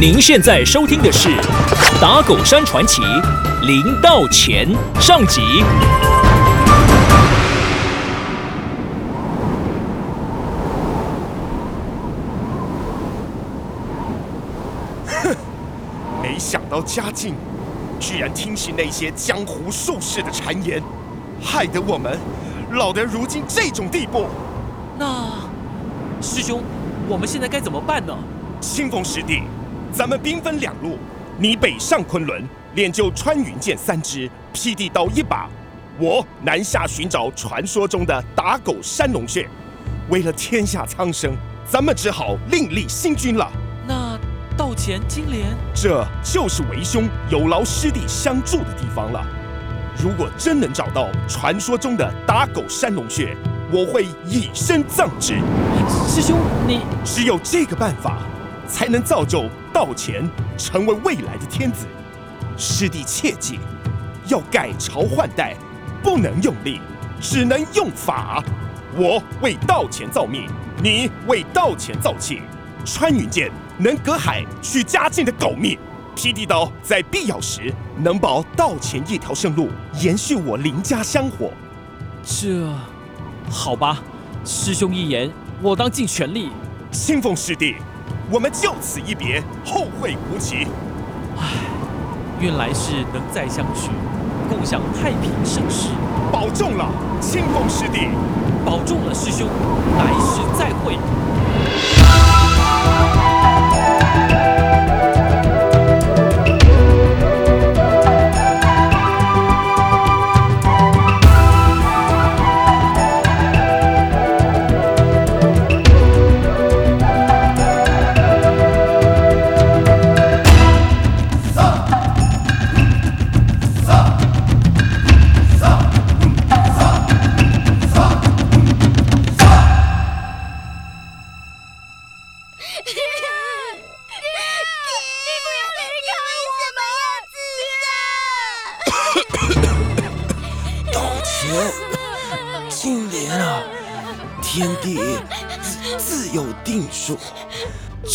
您现在收听的是《打狗山传奇》林道前上集。哼 没想到嘉靖居然听信那些江湖术士的谗言，害得我们老得如今这种地步。那师兄，我们现在该怎么办呢？清风师弟，咱们兵分两路，你北上昆仑练就穿云箭三支，劈地刀一把；我南下寻找传说中的打狗山龙穴。为了天下苍生，咱们只好另立新军了。那道前金莲，这就是为兄有劳师弟相助的地方了。如果真能找到传说中的打狗山龙穴，我会以身葬之。师兄你只有这个办法，才能造就道前成为未来的天子。师弟切记，要改朝换代，不能用力，只能用法。我为道前造命，你为道前造气。穿云箭能隔海取嘉靖的狗命，霹雳刀在必要时能保道前一条生路，延续我林家香火。这好吧，师兄一言，我当尽全力。清风师弟，我们就此一别，后会无期。唉愿来世能再相聚，共享太平盛世。保重了，清风师弟。保重了，师兄，来世再会。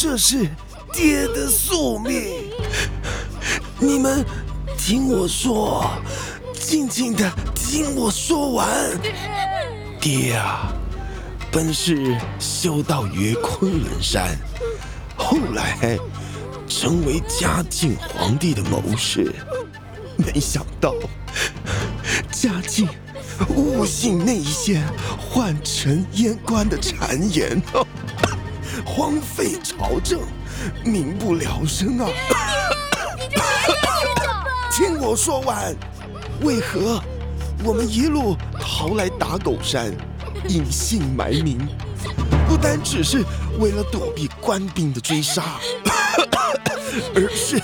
这是爹的宿命。你们听我说，静静的听我说完。爹啊，本是修道于昆仑山，后来成为嘉靖皇帝的谋士，没想到。嘉靖误信那一些宦臣阉官的谗言，荒废朝政，民不聊生啊！听我说完，为何我们一路逃来打狗山，隐姓埋名，不单只是为了躲避官兵的追杀，而是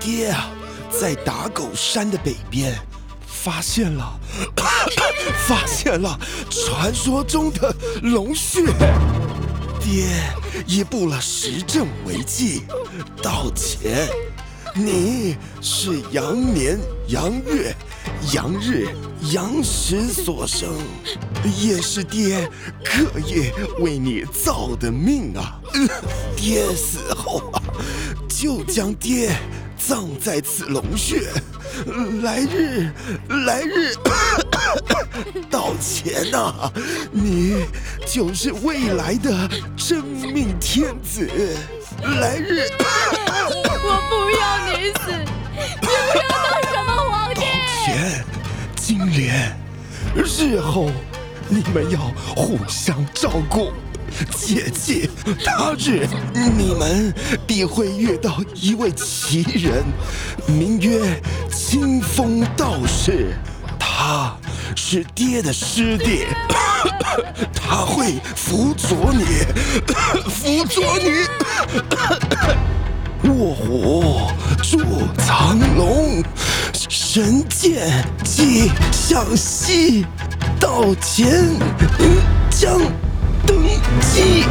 爹啊，在打狗山的北边。发现了，发现了传说中的龙穴，爹已布了时政为纪。道前，你是羊年羊月羊日羊时所生，也是爹刻意为你造的命啊！爹死后啊，就将爹葬在此龙穴。来日，来日，道歉呐、你就是未来的真命天子。来日，我不要你死，你不要当什么皇帝。前金莲，日后你们要互相照顾。切记，他日你们必会遇到一位奇人，名曰清风道士。他是爹的师弟，他会辅佐你，辅佐你。卧虎助藏龙，神剑击向西，道前。将登基。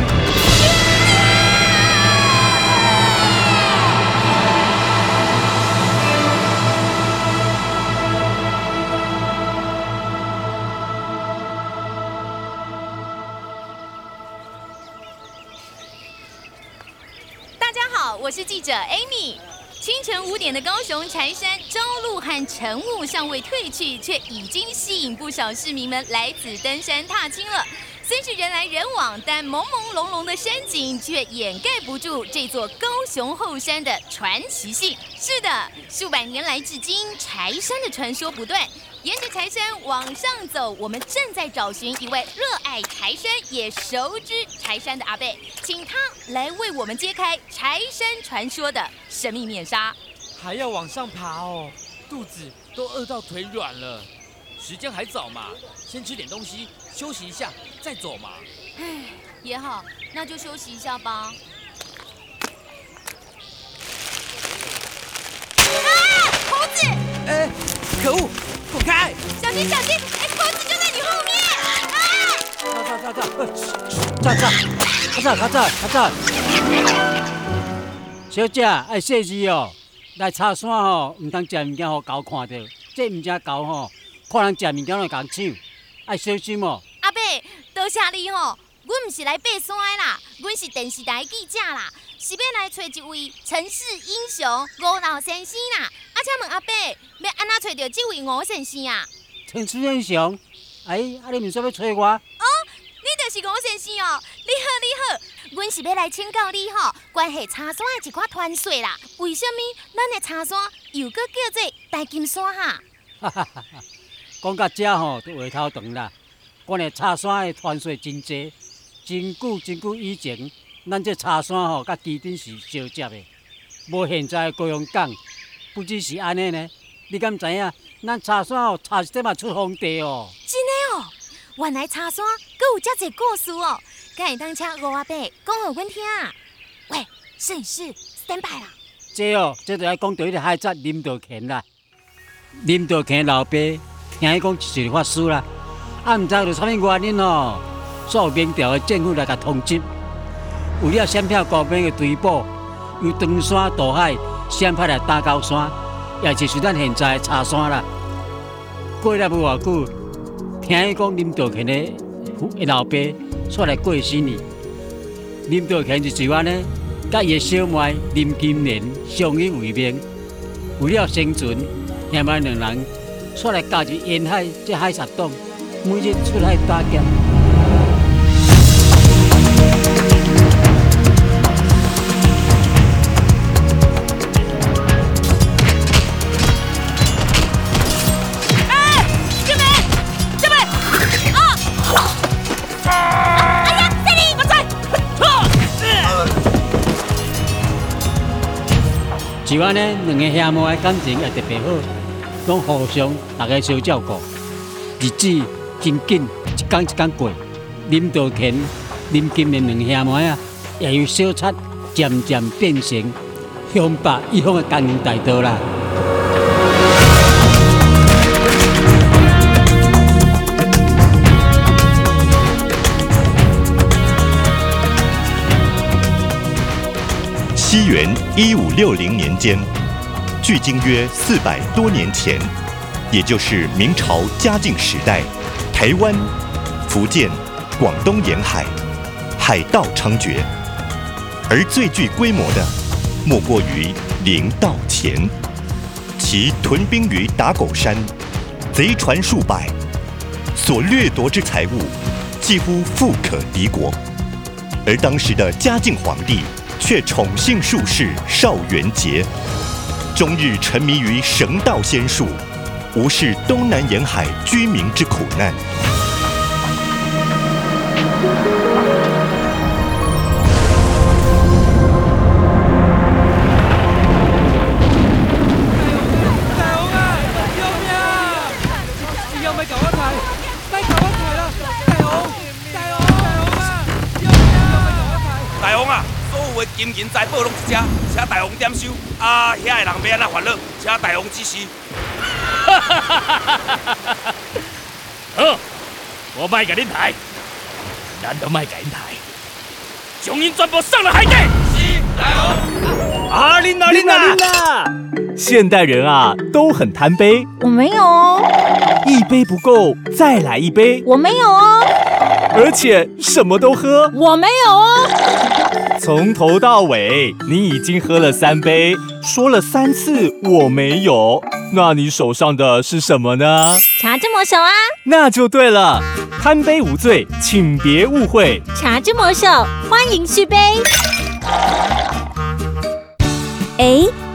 者 Amy。清晨五点的高雄柴山，朝露和晨雾尚未褪去，却已经吸引不少市民们来此登山踏青了。虽是人来人往，但朦朦胧胧的山景却掩盖不住这座高雄后山的传奇性。是的，数百年来至今，柴山的传说不断。沿着柴山往上走，我们正在找寻一位热爱柴山也熟知柴山的阿贝，请他来为我们揭开柴山传说的神秘面纱。还要往上爬哦，肚子都饿到腿软了。时间还早嘛，先吃点东西，休息一下再走嘛。唉，也好，那就休息一下吧。啊，猴子！哎，可恶，滚开！小心小心！哎，猴子就在你后面！啊！咔嚓咔嚓，咔嚓咔嚓咔嚓咔嚓。小姐爱细致哦，来茶山吼，唔通食物件互狗看到，这唔只狗吼，看人食物件会共抢，爱小心哦。阿伯，多谢你吼，阮唔是来爬山的啦，阮是电视台记者啦，是要来找一位城市英雄吴老先生啦。啊，请问阿伯，要安怎找到这位吴先生啊？陈主任上，哎，啊你唔说要找我？哦，你就是吴先生哦，你好你好，阮是要来请教你吼，关系茶山的一寡传说啦。为什么咱的茶山又搁叫做大金山哈？哈哈哈哈！讲到这吼，就话头长啦。阮的茶山的传说真多，真久真久以前，咱这茶山吼甲基顶是相接的，无现在的高雄港。不只是安尼呢，你敢知影？咱茶山哦，茶一点嘛出皇帝哦。真的哦，原来茶山搁有遮侪故事哦，敢会当请吴阿伯讲互阮听啊？喂，摄影师，stand by 啦！这哦，这就要讲到迄个海贼林道乾啦。林道乾老爸听伊讲是一个法师啦，啊，毋知着啥物原因哦，所有明朝的政府来甲通缉，为了闪避高兵的追捕，由长山渡海，先派来打高山，也就是咱现在茶山啦。过了无偌久，听伊讲林道乾的的老爸出来过身哩，林道乾就随安尼。甲伊的小妹林金莲相依为命，为了生存，兄妹两人出来加入沿海这海賊党，每日出海打劫。是安尼，两个兄妹的感情也特别好，拢互相大家相照顾，日子真紧，一天一天过。林道田、林金的两兄妹啊，也有小差渐渐变成乡霸一方的江洋大盗啦。西元一五六零年间，距今约四百多年前，也就是明朝嘉靖时代，台湾、福建、广东沿海海盗猖獗，而最具规模的，莫过于林道乾，其屯兵于打狗山，贼船数百，所掠夺之财物几乎富可敌国，而当时的嘉靖皇帝。却宠幸术士邵元杰，终日沉迷于神道仙术，无视东南沿海居民之苦难。的金银财宝拢一只，请大王点收。啊，遐个人要安怎烦恼，请大王指示。好，我卖给恁抬，咱都卖给恁抬，将因全部送了海底。是，大王。啊，琳娜，琳娜，琳娜！现代人啊，都很贪杯，我没有哦，一杯不够，再来一杯，我没有哦，而且什么都喝，我没有哦。从头到尾，你已经喝了三杯，说了三次我没有，那你手上的是什么呢？茶之魔手啊，那就对了，贪杯无罪，请别误会。茶之魔手，欢迎续杯。哎，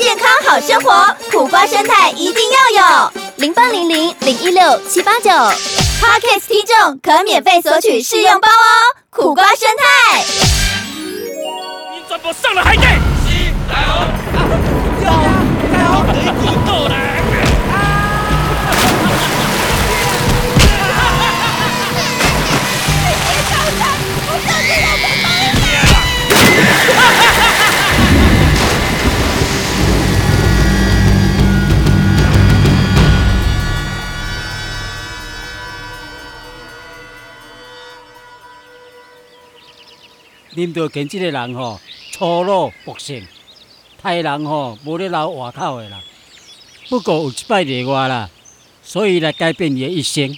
健康好生活，苦瓜生态一定要有。零八零零零一六七八九，Parkes 听众可免费索取试用包哦。苦瓜生态，你怎么上了海底。是，大王。啉到见即个人吼，粗鲁薄性，害人吼无咧留活口的啦。不过有一摆例外啦，所以来改变伊的一生。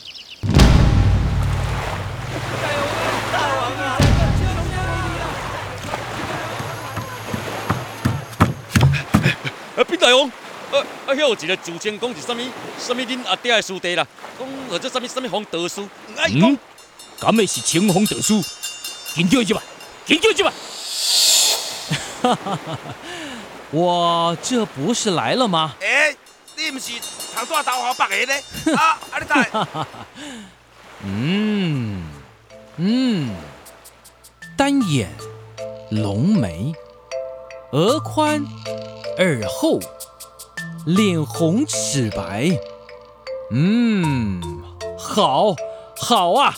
啊，兵大王，啊啊，遐有一个自称讲是啥物啥物恁阿爹的师弟啦，讲或者啥物啥物黄德书，啊，伊讲，敢会是清风德书？紧叫一吧，紧叫一吧！哈哈哈！我这不是来了吗？哎，你唔是头大头好白个呢？啊，啊你睇。嗯嗯，单眼，浓眉，额宽，耳厚，脸红齿白。嗯，好，好啊！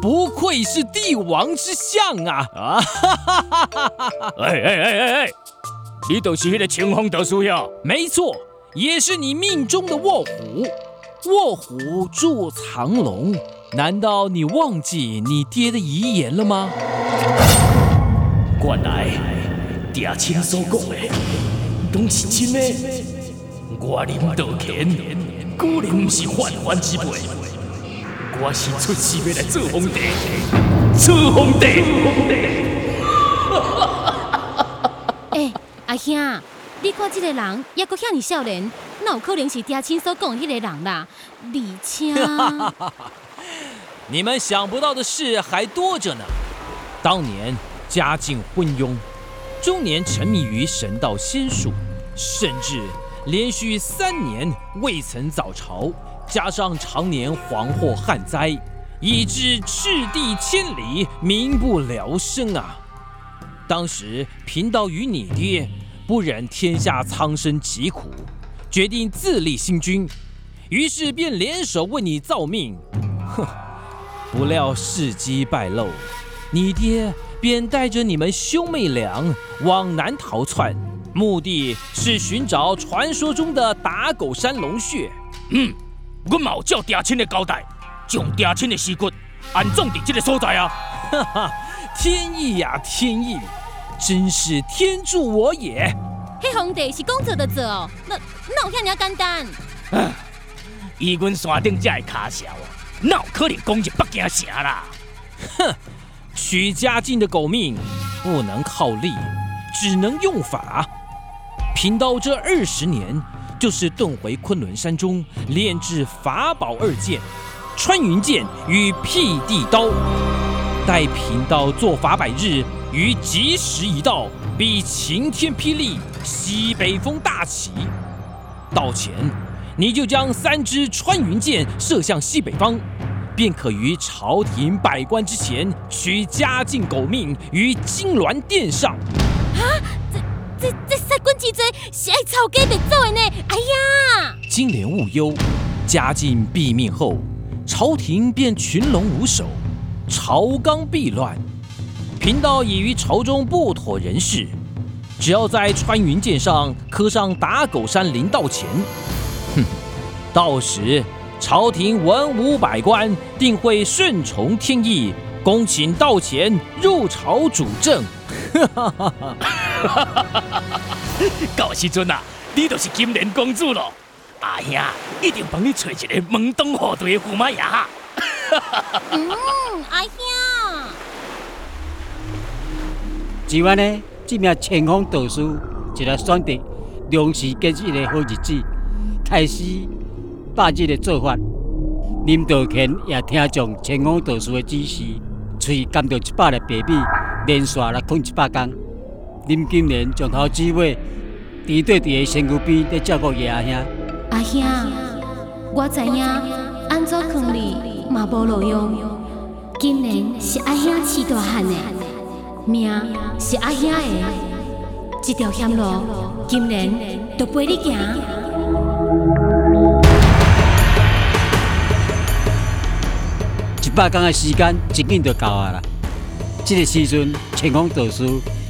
不愧是帝王之相啊！啊哈哈哈哈哈！哎哎哎哎哎，你都是那个清风德书呀？没错，也是你命中的卧虎。卧虎住藏龙，难道你忘记你爹的遗言了吗？原来爹亲所讲的都是真的。我林道乾果然不是泛泛之辈。我是出世要来做皇帝，做皇帝。哎，阿兄，你看这个人也阁遐尼少年，哪有可能是爹亲所讲迄个人啦？而且，你们想不到的事还多着呢。当年家境昏庸，中年沉迷于神道仙术，甚至连续三年未曾早朝。加上常年蝗祸旱灾，以致赤地千里，民不聊生啊！当时贫道与你爹不忍天下苍生疾苦，决定自立新君，于是便联手为你造命。哼！不料事机败露，你爹便带着你们兄妹俩往南逃窜，目的是寻找传说中的打狗山龙穴。嗯。我冇照爹亲的交代，将爹亲的尸骨安葬在即个所在啊！哈哈，天意呀天意，真是天助我也！迄皇帝是讲做就做哦，那那有遐尔简单？啊！以阮山顶这的卡小，哪有可能攻入北京城啦？哼！取家境的狗命，不能靠力，只能用法。贫道这二十年。就是遁回昆仑山中炼制法宝二剑，穿云箭与辟地刀，待贫道做法百日，于吉时一到，必晴天霹雳，西北风大起。到前，你就将三支穿云箭射向西北方，便可于朝廷百官之前取嘉靖狗命于金銮殿上。啊，这这这三棍之罪是爱草根别走的呢！哎呀，金莲勿忧，嘉靖毙命后，朝廷便群龙无首，朝纲必乱。贫道已于朝中不妥人事，只要在穿云箭上刻上打狗山林道前，哼，到时朝廷文武百官定会顺从天意，恭请道前入朝主政。哈哈哈！到时阵啊，你就是金莲公主咯。阿兄一定帮你找一个门当户对的驸马爷。嗯，阿兄。今晚呢，这名前方导师就来选择良时吉日的好日子，开始百日的做法。林道乾也听从前方导师的指示，随甘着一百个白米，连续来困一百天。林金莲从头至尾，伫对伫个身躯边在照顾爷阿兄。阿兄，我知影安怎劝你嘛无路用，今年是阿兄饲大汉的，命是阿兄的，这条险路今年就陪你行。一百天的时间真紧就到啊啦！这个时阵，前方导师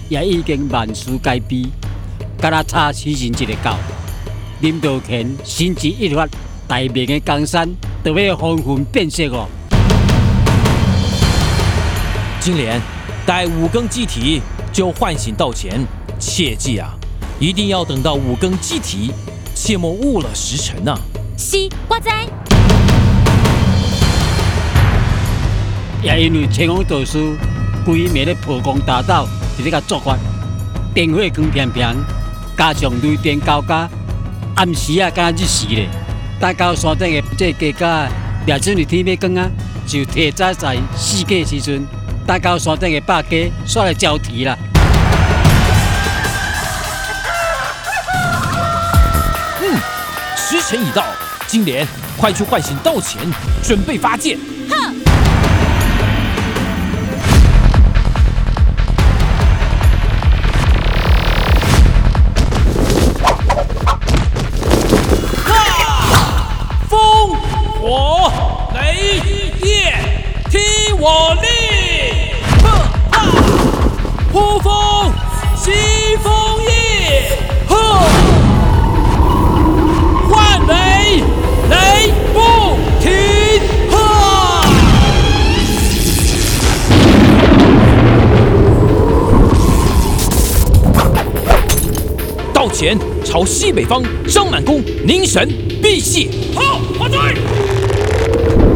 也已经万事皆备，甲他差死神一个到。林道乾心急一发，大明的江山都要风云变色哦。金莲，待五更鸡啼就唤醒道前，切记啊，一定要等到五更鸡啼，切莫误了时辰呐。是，我知。也因为前方导师规暝咧破光打倒，伫咧甲作法，电火光偏偏，加上雷电交加。暗时啊，敢日时咧，等到山顶的这家家掠准日天要光啊，就提早在四界时阵，等到山顶的百家煞来交替啦。嗯，时辰已到，金莲，快去唤醒道前，准备发箭。我令！哼哈！呼风西风夜，哼！唤雷雷不停，哼！道前朝西北方张满弓，凝神避隙。好，我追！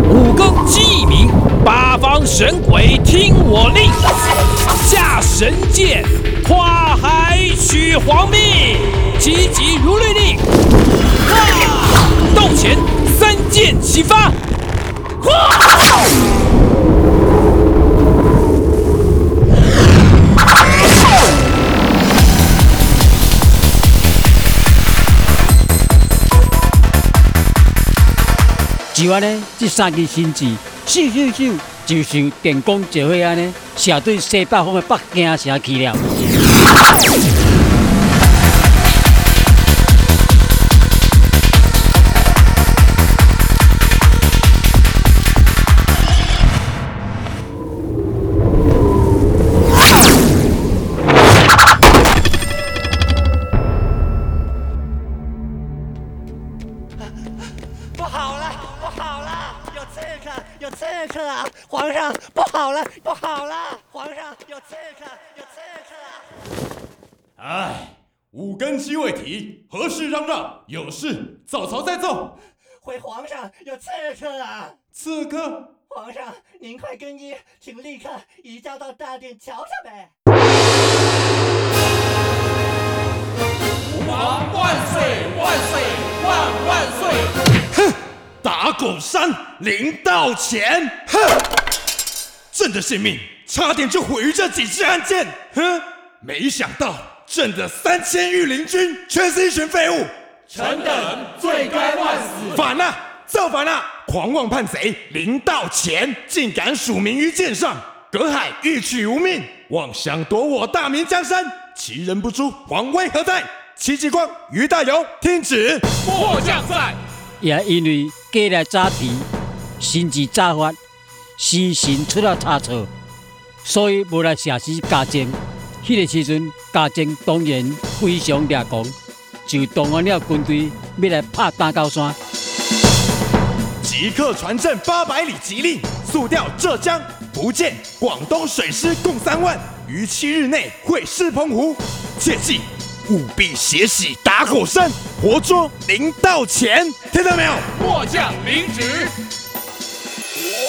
五更鸡鸣，八方神鬼听我令，下神剑，跨海取皇命，急急如律令。道前三箭齐发，就安尼，这三支神箭，咻咻咻，就像电光石火安尼，射对西北风的北京城去了。皇上，不好了，不好了，皇上有刺客，有刺客哎！五更鸡未啼，何事嚷嚷？有事早朝再奏。回皇上，有刺客啊！刺客！皇上，您快更衣，请立刻移交到大殿瞧瞧呗。吾皇万岁万岁万万岁！哼，打打狗山临到前，哼！朕的性命差点就毁于这几支案件，哼！没想到朕的三千御林军却是一群废物，臣等罪该万死。反了，造反了！狂妄叛贼临到前，竟敢署名于剑上，隔海欲取吾命，妄想夺我大明江山，其人不诛，皇威何在？戚继光、于大猷，听旨。末将在。也因为过来早提，心急早发，心神出了差错，所以无来下死嘉靖。迄个时阵，嘉靖当然非常掠狂，就动员了军队要来拍大高山。即刻传朕八百里急令，速调浙江、福建、广东水师共三万，于七日内会师澎湖。切记。务必血洗打狗山，活捉林道乾，听到没有？末将领旨。